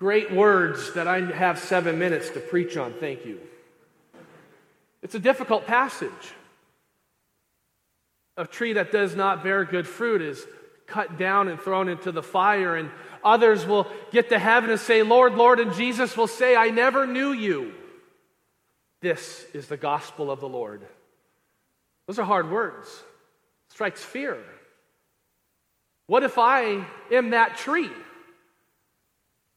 Great words that I have seven minutes to preach on. Thank you. It's a difficult passage. A tree that does not bear good fruit is cut down and thrown into the fire, and others will get to heaven and say, Lord, Lord, and Jesus will say, I never knew you. This is the gospel of the Lord. Those are hard words. Strikes fear. What if I am that tree?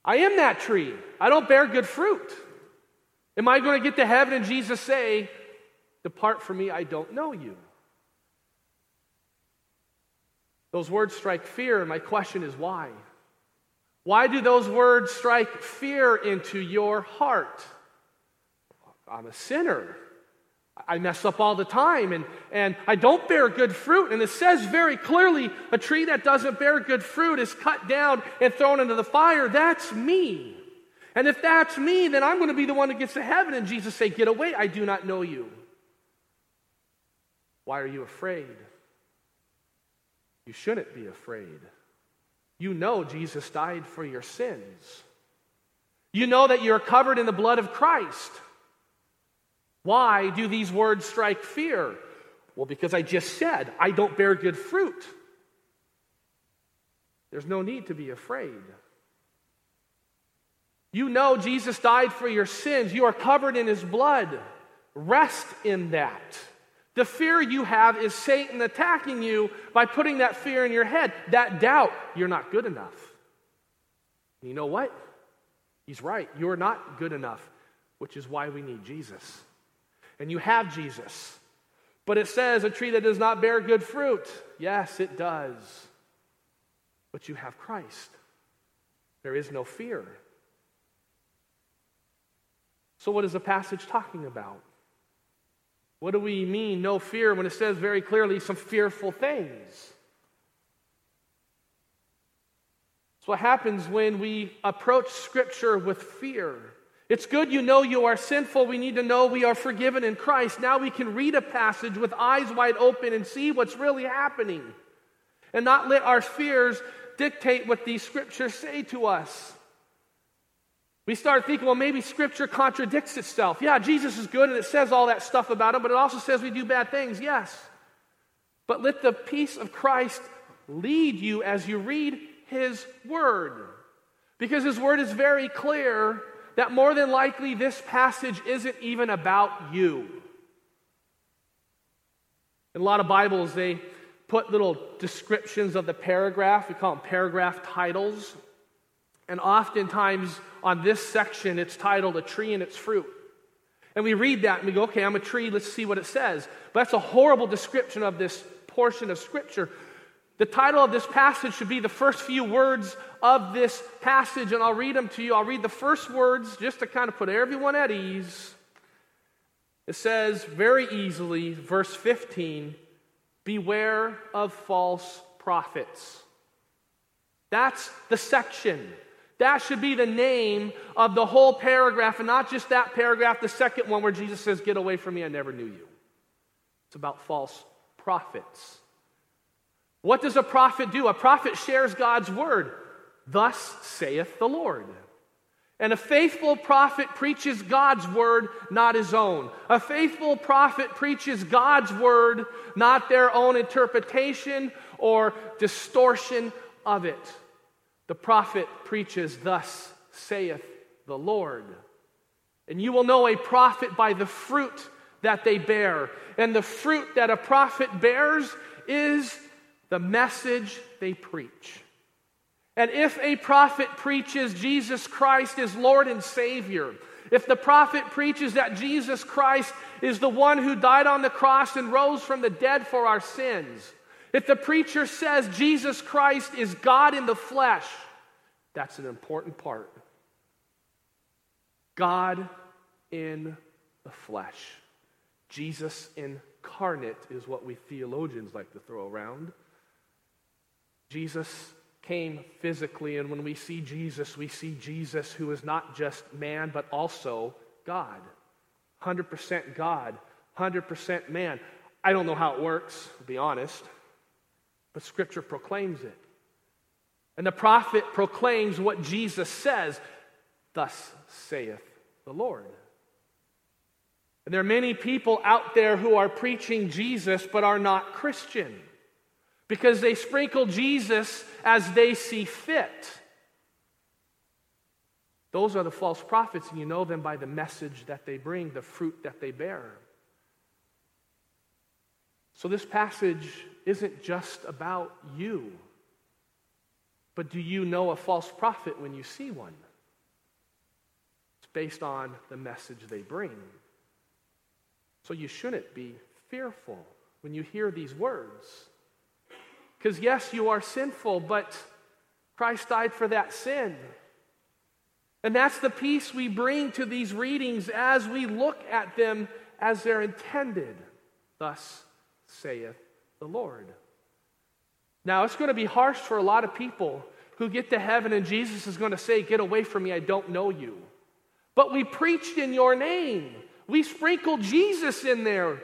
I am that tree. I don't bear good fruit. Am I going to get to heaven and Jesus say, Depart from me, I don't know you? Those words strike fear, and my question is why? Why do those words strike fear into your heart? I'm a sinner. I mess up all the time and, and I don't bear good fruit. And it says very clearly a tree that doesn't bear good fruit is cut down and thrown into the fire. That's me. And if that's me, then I'm going to be the one that gets to heaven. And Jesus say, Get away, I do not know you. Why are you afraid? You shouldn't be afraid. You know Jesus died for your sins. You know that you're covered in the blood of Christ. Why do these words strike fear? Well, because I just said, I don't bear good fruit. There's no need to be afraid. You know Jesus died for your sins. You are covered in his blood. Rest in that. The fear you have is Satan attacking you by putting that fear in your head, that doubt, you're not good enough. You know what? He's right. You're not good enough, which is why we need Jesus. And you have Jesus. But it says a tree that does not bear good fruit. Yes, it does. But you have Christ. There is no fear. So, what is the passage talking about? What do we mean, no fear, when it says very clearly some fearful things? It's what happens when we approach Scripture with fear. It's good you know you are sinful. We need to know we are forgiven in Christ. Now we can read a passage with eyes wide open and see what's really happening and not let our fears dictate what these scriptures say to us. We start thinking, well, maybe Scripture contradicts itself. Yeah, Jesus is good and it says all that stuff about him, but it also says we do bad things. Yes. But let the peace of Christ lead you as you read His Word. Because His Word is very clear that more than likely this passage isn't even about you. In a lot of Bibles, they put little descriptions of the paragraph. We call them paragraph titles. And oftentimes on this section, it's titled A Tree and Its Fruit. And we read that and we go, okay, I'm a tree, let's see what it says. But that's a horrible description of this portion of Scripture. The title of this passage should be the first few words of this passage, and I'll read them to you. I'll read the first words just to kind of put everyone at ease. It says very easily, verse 15, Beware of false prophets. That's the section. That should be the name of the whole paragraph, and not just that paragraph, the second one where Jesus says, Get away from me, I never knew you. It's about false prophets. What does a prophet do? A prophet shares God's word. Thus saith the Lord. And a faithful prophet preaches God's word, not his own. A faithful prophet preaches God's word, not their own interpretation or distortion of it. The prophet preaches, Thus saith the Lord. And you will know a prophet by the fruit that they bear. And the fruit that a prophet bears is the message they preach. And if a prophet preaches Jesus Christ is Lord and Savior, if the prophet preaches that Jesus Christ is the one who died on the cross and rose from the dead for our sins, if the preacher says Jesus Christ is God in the flesh, that's an important part. God in the flesh. Jesus incarnate is what we theologians like to throw around. Jesus came physically, and when we see Jesus, we see Jesus who is not just man, but also God. 100% God, 100% man. I don't know how it works, to be honest, but Scripture proclaims it. And the prophet proclaims what Jesus says. Thus saith the Lord. And there are many people out there who are preaching Jesus but are not Christian because they sprinkle Jesus as they see fit. Those are the false prophets, and you know them by the message that they bring, the fruit that they bear. So, this passage isn't just about you, but do you know a false prophet when you see one? It's based on the message they bring. So, you shouldn't be fearful when you hear these words. Because, yes, you are sinful, but Christ died for that sin. And that's the peace we bring to these readings as we look at them as they're intended. Thus saith the Lord. Now, it's going to be harsh for a lot of people who get to heaven and Jesus is going to say, Get away from me, I don't know you. But we preached in your name, we sprinkled Jesus in there.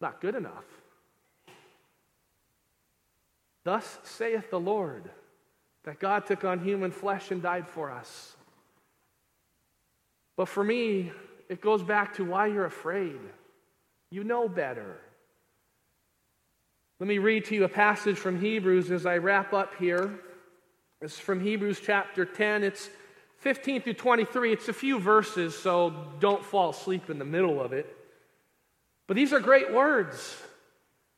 Not good enough. Thus saith the Lord, that God took on human flesh and died for us. But for me, it goes back to why you're afraid. You know better. Let me read to you a passage from Hebrews as I wrap up here. It's from Hebrews chapter 10. It's 15 through 23. It's a few verses, so don't fall asleep in the middle of it. But these are great words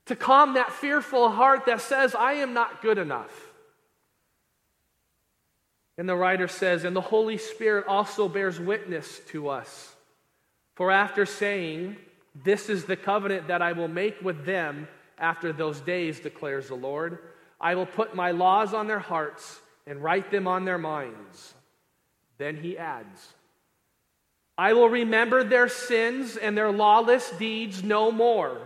to calm that fearful heart that says, I am not good enough. And the writer says, And the Holy Spirit also bears witness to us. For after saying, This is the covenant that I will make with them after those days, declares the Lord, I will put my laws on their hearts and write them on their minds. Then he adds, I will remember their sins and their lawless deeds no more.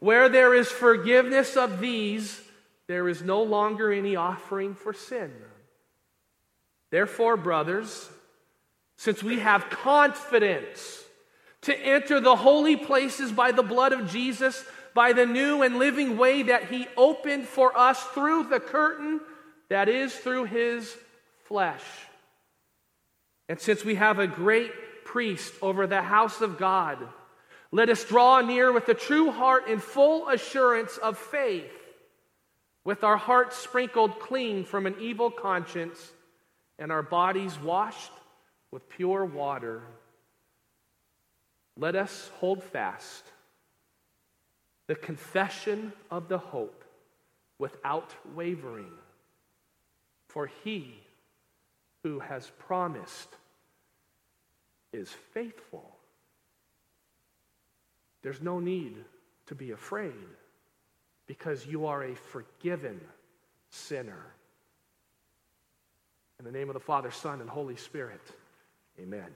Where there is forgiveness of these, there is no longer any offering for sin. Therefore, brothers, since we have confidence to enter the holy places by the blood of Jesus, by the new and living way that he opened for us through the curtain that is through his flesh. And since we have a great priest over the house of God, let us draw near with a true heart in full assurance of faith, with our hearts sprinkled clean from an evil conscience and our bodies washed with pure water. Let us hold fast the confession of the hope without wavering. For he who has promised is faithful. There's no need to be afraid because you are a forgiven sinner. In the name of the Father, Son, and Holy Spirit, amen.